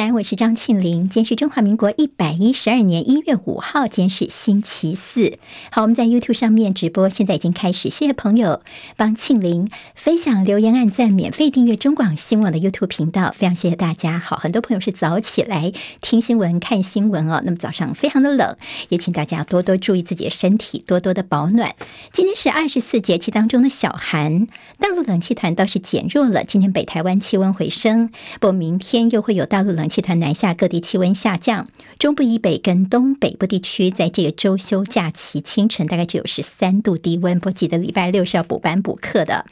三，我是张庆玲。今天是中华民国一百一十二年一月五号，今天是星期四。好，我们在 YouTube 上面直播，现在已经开始。谢谢朋友帮庆玲分享、留言、按赞、免费订阅中广新闻网的 YouTube 频道，非常谢谢大家。好，很多朋友是早起来听新闻、看新闻哦。那么早上非常的冷，也请大家多多注意自己的身体，多多的保暖。今天是二十四节气当中的小寒，大陆冷气团倒是减弱了。今天北台湾气温回升，不过明天又会有大陆冷气团南下，各地气温下降。中部以北跟东北部地区，在这个周休假期清晨大概只有十三度低温。不记得礼拜六是要补班补课的。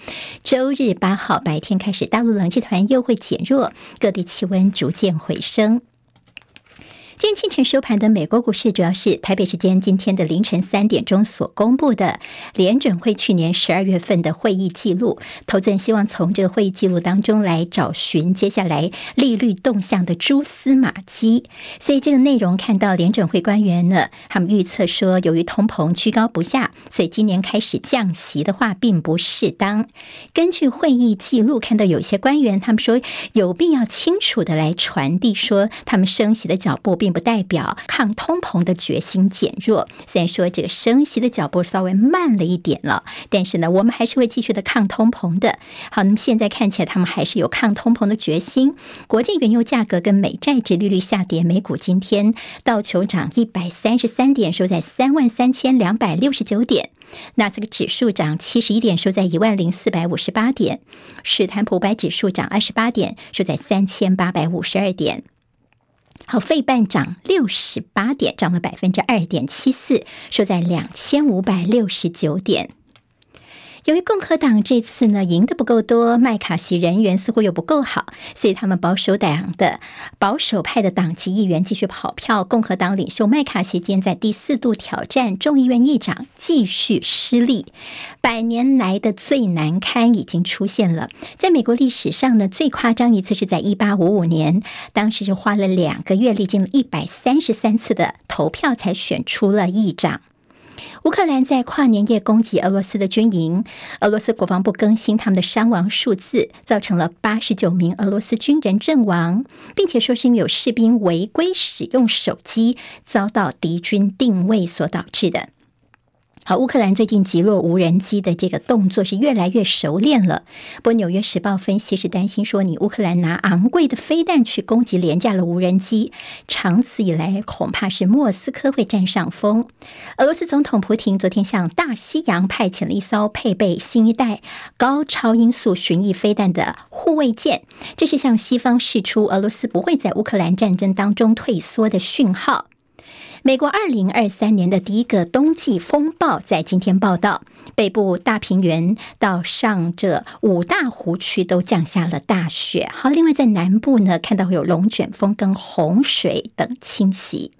周日八号白天开始，大陆冷气团又会减弱，各地气温逐渐回升。今天清晨收盘的美国股市，主要是台北时间今天的凌晨三点钟所公布的联准会去年十二月份的会议记录。投资人希望从这个会议记录当中来找寻接下来利率动向的蛛丝马迹。所以这个内容看到联准会官员呢，他们预测说，由于通膨居高不下，所以今年开始降息的话并不适当。根据会议记录，看到有些官员他们说有必要清楚的来传递说，他们升息的脚步并。并不代表抗通膨的决心减弱。虽然说这个升息的脚步稍微慢了一点了，但是呢，我们还是会继续的抗通膨的。好，那么现在看起来，他们还是有抗通膨的决心。国际原油价格跟美债殖利率下跌，美股今天道琼涨一百三十三点，收在三万三千两百六十九点；纳斯克指数涨七十一点，收在一万零四百五十八点；史坦普百指数涨二十八点，收在三千八百五十二点。好，费半涨六十八点，涨了百分之二点七四，收在两千五百六十九点。由于共和党这次呢赢得不够多，麦卡锡人缘似乎又不够好，所以他们保守党的保守派的党籍议员继续跑票。共和党领袖麦卡锡今在第四度挑战众议院议长，继续失利。百年来的最难堪已经出现了，在美国历史上呢最夸张一次是在一八五五年，当时就花了两个月，历经了一百三十三次的投票才选出了议长。乌克兰在跨年夜攻击俄罗斯的军营，俄罗斯国防部更新他们的伤亡数字，造成了八十九名俄罗斯军人阵亡，并且说是因为有士兵违规使用手机，遭到敌军定位所导致的。好，乌克兰最近击落无人机的这个动作是越来越熟练了。不过，《纽约时报》分析是担心说，你乌克兰拿昂贵的飞弹去攻击廉价的无人机，长此以来恐怕是莫斯科会占上风。俄罗斯总统普廷昨天向大西洋派遣了一艘配备新一代高超音速巡弋飞弹的护卫舰，这是向西方释出俄罗斯不会在乌克兰战争当中退缩的讯号。美国二零二三年的第一个冬季风暴在今天报道，北部大平原到上这五大湖区都降下了大雪。好，另外在南部呢，看到有龙卷风跟洪水等侵袭。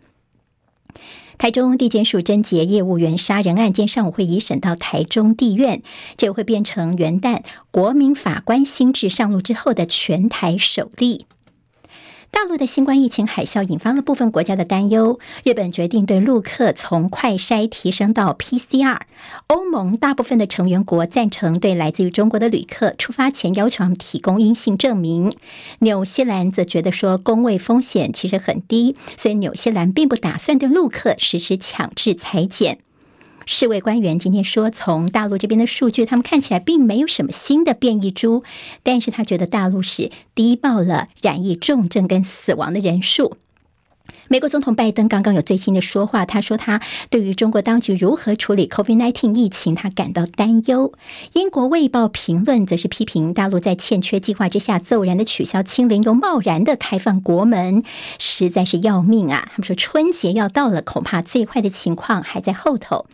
台中地检署侦结业务员杀人案，件上午会移审到台中地院，这会变成元旦国民法官新制上路之后的全台首例。大陆的新冠疫情海啸引发了部分国家的担忧。日本决定对陆客从快筛提升到 PCR。欧盟大部分的成员国赞成对来自于中国的旅客出发前要求他们提供阴性证明。纽西兰则觉得说公卫风险其实很低，所以纽西兰并不打算对陆客实施强制裁剪。世卫官员今天说，从大陆这边的数据，他们看起来并没有什么新的变异株，但是他觉得大陆是低报了染疫重症跟死亡的人数。美国总统拜登刚刚有最新的说话，他说他对于中国当局如何处理 COVID-19 疫情，他感到担忧。英国卫报评论则是批评大陆在欠缺计划之下骤然的取消清零，又贸然的开放国门，实在是要命啊！他们说春节要到了，恐怕最坏的情况还在后头。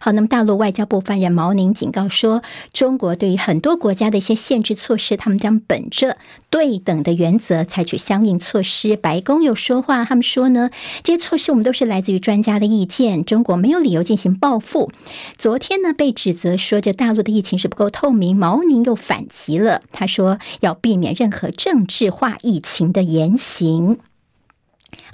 好，那么大陆外交部发言人毛宁警告说，中国对于很多国家的一些限制措施，他们将本着对等的原则采取相应措施。白宫有说话，他们说。呢这些措施我们都是来自于专家的意见，中国没有理由进行报复。昨天呢，被指责说这大陆的疫情是不够透明，毛宁又反击了，他说要避免任何政治化疫情的言行。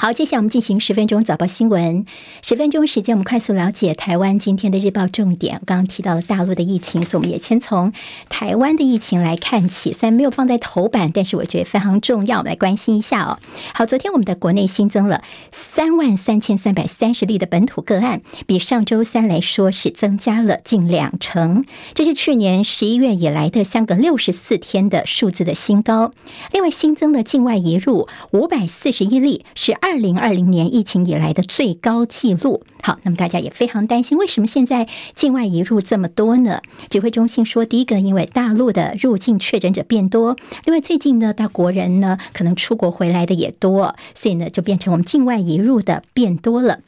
好，接下来我们进行十分钟早报新闻。十分钟时间，我们快速了解台湾今天的日报重点。刚刚提到了大陆的疫情，所以我们也先从台湾的疫情来看起。虽然没有放在头版，但是我觉得非常重要，我们来关心一下哦。好，昨天我们的国内新增了三万三千三百三十例的本土个案，比上周三来说是增加了近两成，这是去年十一月以来的相隔六十四天的数字的新高。另外新增的境外移入五百四十一例，是二。二零二零年疫情以来的最高纪录。好，那么大家也非常担心，为什么现在境外移入这么多呢？指挥中心说，第一个，因为大陆的入境确诊者变多；另外，最近呢，大国人呢可能出国回来的也多，所以呢，就变成我们境外移入的变多了。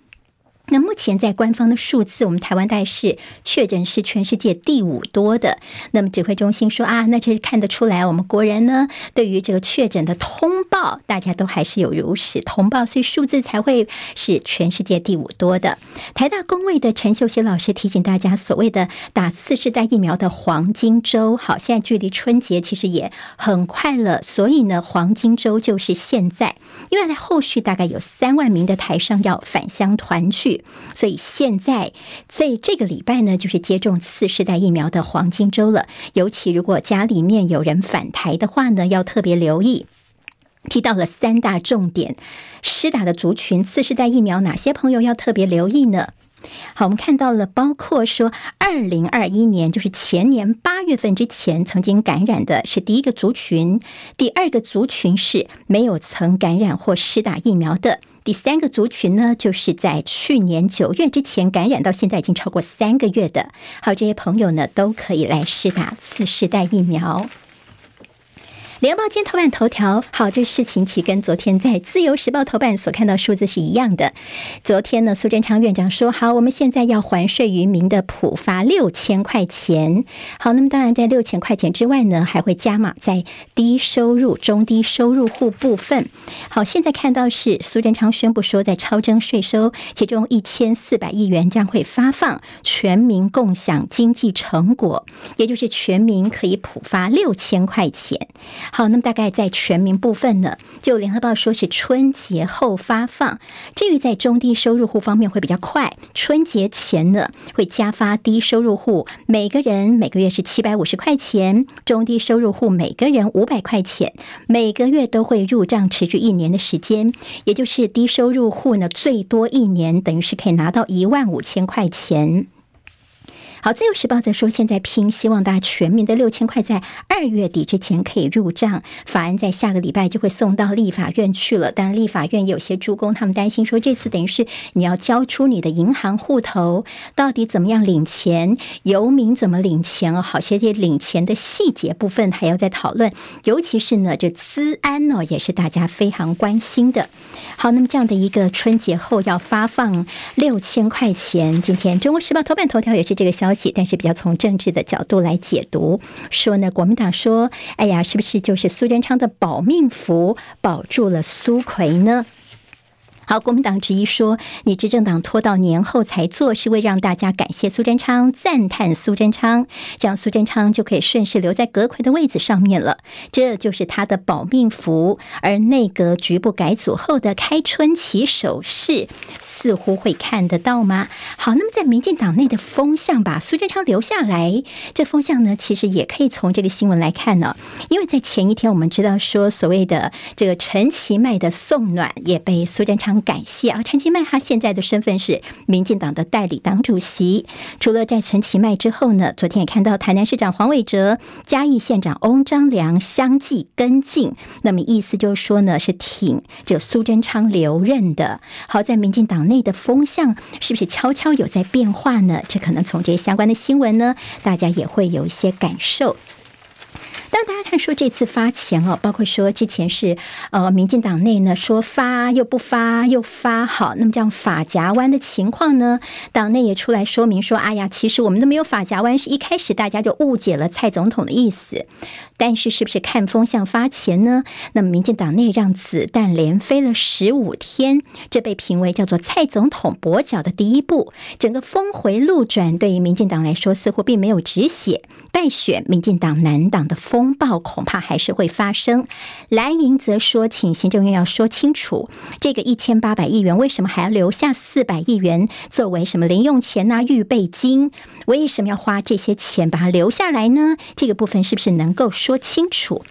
那目前在官方的数字，我们台湾大概是确诊是全世界第五多的。那么指挥中心说啊，那这是看得出来，我们国人呢对于这个确诊的通大家都还是有如实通报，所以数字才会是全世界第五多的。台大公卫的陈秀贤老师提醒大家，所谓的打次世代疫苗的黄金周，好，现在距离春节其实也很快了，所以呢，黄金周就是现在，因为在后续大概有三万名的台商要返乡团聚。所以现在在这个礼拜呢，就是接种次世代疫苗的黄金周了。尤其如果家里面有人返台的话呢，要特别留意。提到了三大重点，施打的族群，次世代疫苗哪些朋友要特别留意呢？好，我们看到了，包括说，二零二一年就是前年八月份之前曾经感染的是第一个族群，第二个族群是没有曾感染或施打疫苗的。第三个族群呢，就是在去年九月之前感染到现在已经超过三个月的，好，这些朋友呢都可以来施打次世代疫苗。联报今天头版头条，好，这事情其跟昨天在自由时报头版所看到数字是一样的。昨天呢，苏贞昌院长说，好，我们现在要还税于民的普发六千块钱。好，那么当然在六千块钱之外呢，还会加码在低收入、中低收入户部分。好，现在看到是苏贞昌宣布说，在超征税收，其中一千四百亿元将会发放全民共享经济成果，也就是全民可以普发六千块钱。好，那么大概在全民部分呢，就联合报说是春节后发放。至于在中低收入户方面会比较快，春节前呢会加发低收入户每个人每个月是七百五十块钱，中低收入户每个人五百块钱，每个月都会入账，持续一年的时间。也就是低收入户呢，最多一年等于是可以拿到一万五千块钱。好，自由时报在说，现在拼，希望大家全民的六千块在二月底之前可以入账。法案在下个礼拜就会送到立法院去了，但立法院有些诸公他们担心说，这次等于是你要交出你的银行户头，到底怎么样领钱，游民怎么领钱哦？好些这领钱的细节部分还要再讨论，尤其是呢，这资安呢也是大家非常关心的。好，那么这样的一个春节后要发放六千块钱，今天中国时报头版头条也是这个消。消息但是比较从政治的角度来解读，说呢，国民党说，哎呀，是不是就是苏贞昌的保命符保住了苏奎呢？好，国民党质疑说，你执政党拖到年后才做，是为让大家感谢苏贞昌、赞叹苏贞昌，这样苏贞昌就可以顺势留在阁揆的位子上面了。这就是他的保命符。而内阁局部改组后的开春起手式，似乎会看得到吗？好，那么在民进党内的风向，把苏贞昌留下来，这风向呢，其实也可以从这个新闻来看呢。因为在前一天，我们知道说，所谓的这个陈其迈的送暖也被苏贞昌。感谢啊，陈其迈他现在的身份是民进党的代理党主席。除了在陈其迈之后呢，昨天也看到台南市长黄伟哲、嘉义县长翁章良相继跟进。那么意思就是说呢，是挺这个苏贞昌留任的。好，在民进党内的风向是不是悄悄有在变化呢？这可能从这些相关的新闻呢，大家也会有一些感受。当大家看说这次发钱哦，包括说之前是呃民进党内呢说发又不发又发好，那么这样法夹弯的情况呢，党内也出来说明说，哎呀，其实我们都没有法夹弯，是一开始大家就误解了蔡总统的意思。但是是不是看风向发钱呢？那么民进党内让子弹连飞了十五天，这被评为叫做蔡总统跛脚的第一步。整个峰回路转对于民进党来说似乎并没有止血。败选，民进党南党的风风暴恐怕还是会发生。蓝营则说，请行政院要说清楚，这个一千八百亿元为什么还要留下四百亿元作为什么零用钱呐、预备金？为什么要花这些钱把它留下来呢？这个部分是不是能够说清楚？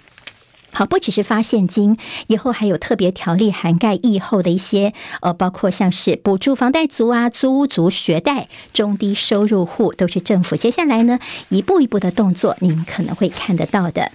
好，不只是发现金，以后还有特别条例涵盖疫后的一些，呃，包括像是补助房贷族啊、租屋族、学贷、中低收入户，都是政府接下来呢一步一步的动作，您可能会看得到的。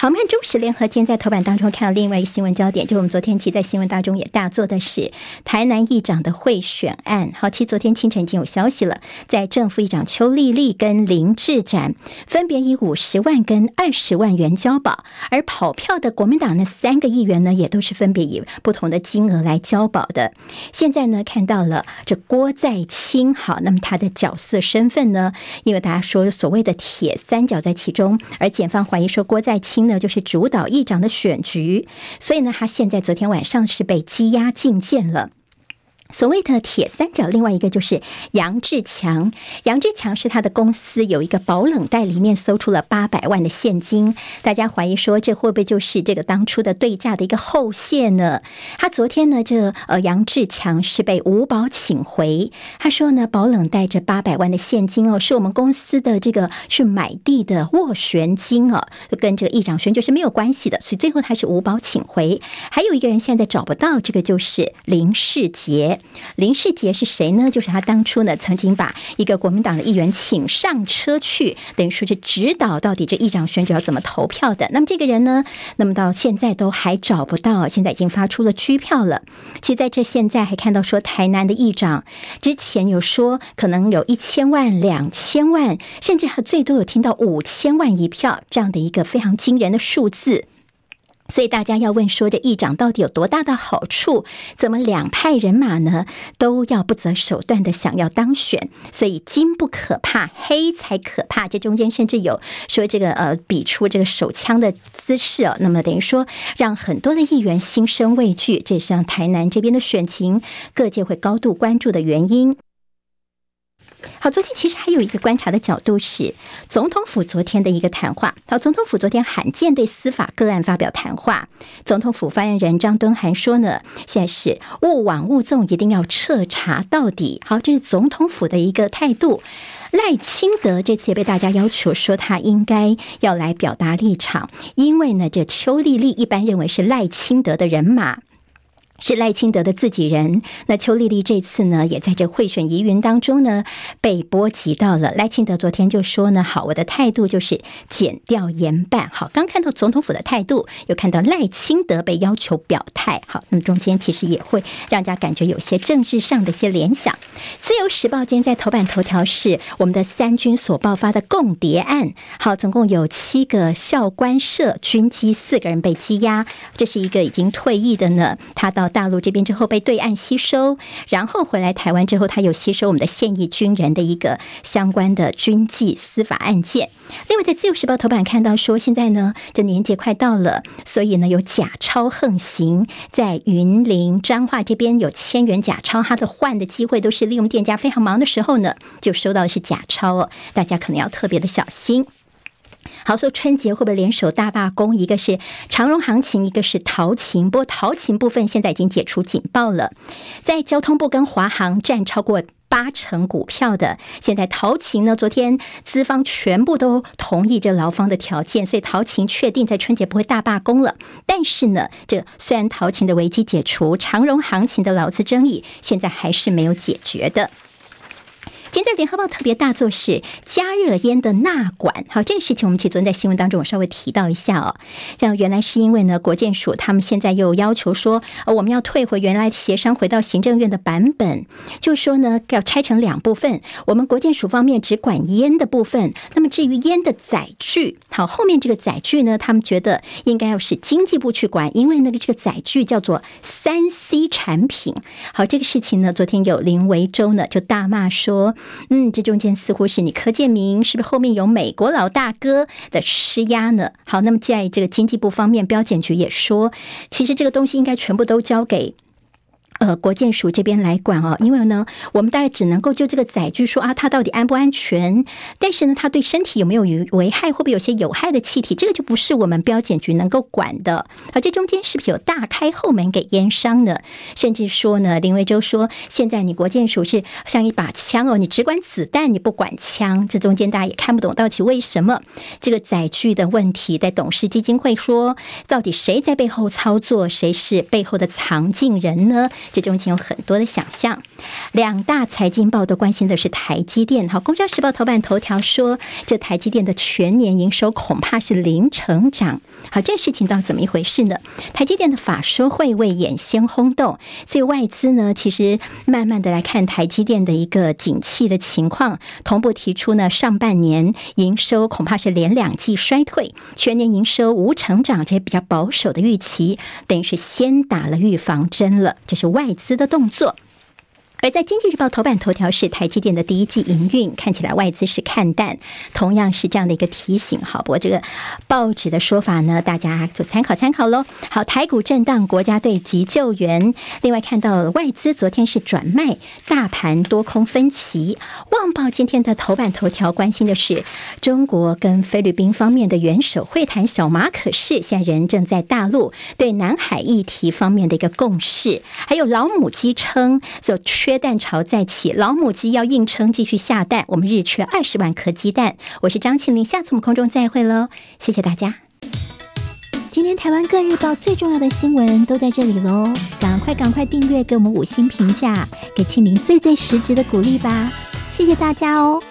好，我们看中时联合今天在头版当中看到另外一个新闻焦点，就我们昨天其实在新闻当中也大做的是台南议长的贿选案。好，其实昨天清晨已经有消息了，在正副议长邱丽丽跟林志展分别以五十万跟二十万元交保，而跑票的国民党那三个议员呢，也都是分别以不同的金额来交保的。现在呢，看到了这郭在清，好，那么他的角色身份呢，因为大家说所谓的铁三角在其中，而检方怀疑说郭在清。那就是主导议长的选举，所以呢，他现在昨天晚上是被羁押禁见了。所谓的铁三角，另外一个就是杨志强。杨志强是他的公司有一个保冷袋，里面搜出了八百万的现金。大家怀疑说，这会不会就是这个当初的对价的一个后谢呢？他昨天呢，这呃杨志强是被五保请回。他说呢，保冷袋这八百万的现金哦，是我们公司的这个去买地的斡旋金哦，跟这个议长选举是没有关系的。所以最后他是五保请回。还有一个人现在找不到，这个就是林世杰。林世杰是谁呢？就是他当初呢，曾经把一个国民党的议员请上车去，等于说是指导到底这议长选举要怎么投票的。那么这个人呢，那么到现在都还找不到，现在已经发出了拘票了。其实在这现在还看到说，台南的议长之前有说可能有一千万、两千万，甚至还最多有听到五千万一票这样的一个非常惊人的数字。所以大家要问说，这议长到底有多大的好处？怎么两派人马呢都要不择手段的想要当选？所以金不可怕，黑才可怕。这中间甚至有说这个呃，比出这个手枪的姿势哦。那么等于说，让很多的议员心生畏惧。这是让台南这边的选情，各界会高度关注的原因。好，昨天其实还有一个观察的角度是总统府昨天的一个谈话。好，总统府昨天罕见对司法个案发表谈话。总统府发言人张敦涵说呢，现在是勿往勿纵，一定要彻查到底。好，这是总统府的一个态度。赖清德这次也被大家要求说他应该要来表达立场，因为呢，这邱丽丽一般认为是赖清德的人马。是赖清德的自己人，那邱丽丽这次呢，也在这贿选疑云当中呢，被波及到了。赖清德昨天就说呢，好，我的态度就是减掉严办。好，刚看到总统府的态度，又看到赖清德被要求表态。好，那么中间其实也会让人家感觉有些政治上的一些联想。自由时报今天在头版头条是我们的三军所爆发的共谍案。好，总共有七个校官社军机，四个人被羁押。这是一个已经退役的呢，他到。大陆这边之后被对岸吸收，然后回来台湾之后，他有吸收我们的现役军人的一个相关的军纪司法案件。另外，在自由时报头版看到说，现在呢，这年节快到了，所以呢，有假钞横行，在云林彰化这边有千元假钞，它的换的机会都是利用店家非常忙的时候呢，就收到的是假钞哦，大家可能要特别的小心。好，说春节会不会联手大罢工？一个是长荣行情，一个是陶情。不过陶情部分现在已经解除警报了，在交通部跟华航占超过八成股票的，现在桃勤呢，昨天资方全部都同意这劳方的条件，所以桃勤确定在春节不会大罢工了。但是呢，这虽然桃勤的危机解除，长荣行情的劳资争议现在还是没有解决的。今天在联合报特别大作是加热烟的纳管，好，这个事情我们其实昨天在新闻当中我稍微提到一下哦。像原来是因为呢，国建署他们现在又要求说，呃，我们要退回原来协商，回到行政院的版本，就说呢要拆成两部分。我们国建署方面只管烟的部分，那么至于烟的载具，好，后面这个载具呢，他们觉得应该要是经济部去管，因为那个这个载具叫做三 C 产品。好，这个事情呢，昨天有林维洲呢就大骂说。嗯，这中间似乎是你柯建明，是不是后面有美国老大哥的施压呢？好，那么在这个经济部方面，标检局也说，其实这个东西应该全部都交给呃，国建署这边来管哦，因为呢，我们大概只能够就这个载具说啊，它到底安不安全？但是呢，它对身体有没有危危害？会不会有些有害的气体？这个就不是我们标检局能够管的。而这中间是不是有大开后门给烟商呢？甚至说呢，林为洲说，现在你国建署是像一把枪哦，你只管子弹，你不管枪。这中间大家也看不懂到底为什么这个载具的问题，在董事基金会说，到底谁在背后操作？谁是背后的藏镜人呢？这中间有很多的想象，两大财经报都关心的是台积电。好，《工商时报》头版头条说，这台积电的全年营收恐怕是零成长。好，这事情到底怎么一回事呢？台积电的法说会未演先轰动，所以外资呢，其实慢慢的来看台积电的一个景气的情况，同步提出呢，上半年营收恐怕是连两季衰退，全年营收无成长，这些比较保守的预期，等于是先打了预防针了。这是外。资的动作。而在《经济日报》头版头条是台积电的第一季营运，看起来外资是看淡，同样是这样的一个提醒。好，不过这个报纸的说法呢，大家就参考参考喽。好，台股震荡，国家队急救援。另外看到外资昨天是转卖，大盘多空分歧。《旺报》今天的头版头条关心的是中国跟菲律宾方面的元首会谈，小马可是现在人正在大陆，对南海议题方面的一个共识，还有老母鸡称就蛋潮再起，老母鸡要硬撑继续下蛋。我们日缺二十万颗鸡蛋。我是张庆玲，下次我们空中再会喽，谢谢大家。今天台湾各日报最重要的新闻都在这里喽，赶快赶快订阅，给我们五星评价，给庆玲最最实质的鼓励吧，谢谢大家哦。